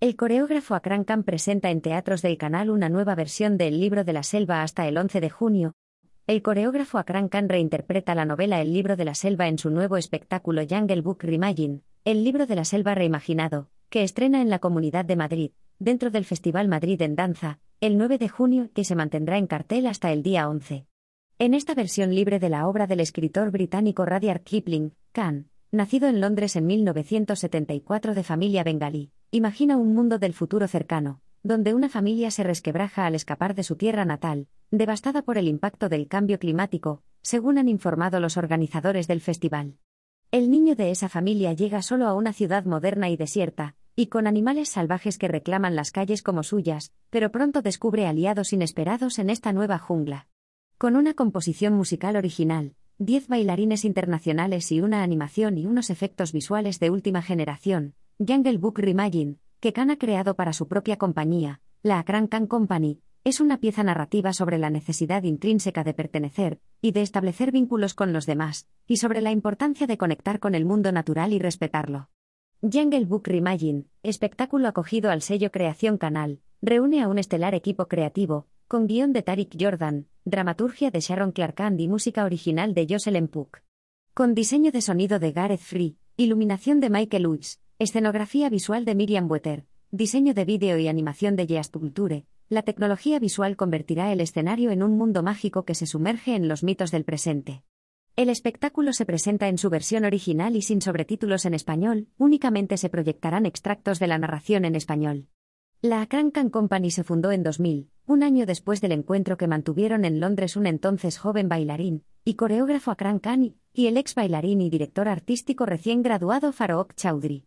El coreógrafo Akran Khan presenta en teatros del canal una nueva versión del Libro de la Selva hasta el 11 de junio. El coreógrafo Akran Khan reinterpreta la novela El Libro de la Selva en su nuevo espectáculo Jungle Book Reimagine, El Libro de la Selva reimaginado, que estrena en la Comunidad de Madrid, dentro del Festival Madrid en Danza, el 9 de junio, que se mantendrá en cartel hasta el día 11. En esta versión libre de la obra del escritor británico Rudyard Kipling, Khan, nacido en Londres en 1974 de familia bengalí, Imagina un mundo del futuro cercano, donde una familia se resquebraja al escapar de su tierra natal, devastada por el impacto del cambio climático, según han informado los organizadores del festival. El niño de esa familia llega solo a una ciudad moderna y desierta, y con animales salvajes que reclaman las calles como suyas, pero pronto descubre aliados inesperados en esta nueva jungla. Con una composición musical original, diez bailarines internacionales y una animación y unos efectos visuales de última generación, Jungle Book Reimagine, que Khan ha creado para su propia compañía, la Akran Khan Company, es una pieza narrativa sobre la necesidad intrínseca de pertenecer y de establecer vínculos con los demás, y sobre la importancia de conectar con el mundo natural y respetarlo. Jungle Book Reimagine, espectáculo acogido al sello Creación Canal, reúne a un estelar equipo creativo, con guion de Tariq Jordan, dramaturgia de Sharon Clarkand y música original de Jocelyn Puck. Con diseño de sonido de Gareth Free, iluminación de Michael Lewis, Escenografía visual de Miriam Wetter, diseño de vídeo y animación de Yeast Culture. La tecnología visual convertirá el escenario en un mundo mágico que se sumerge en los mitos del presente. El espectáculo se presenta en su versión original y sin sobretítulos en español, únicamente se proyectarán extractos de la narración en español. La Khan Company se fundó en 2000, un año después del encuentro que mantuvieron en Londres un entonces joven bailarín y coreógrafo Akran Khan y el ex bailarín y director artístico recién graduado Farouk Chaudhry.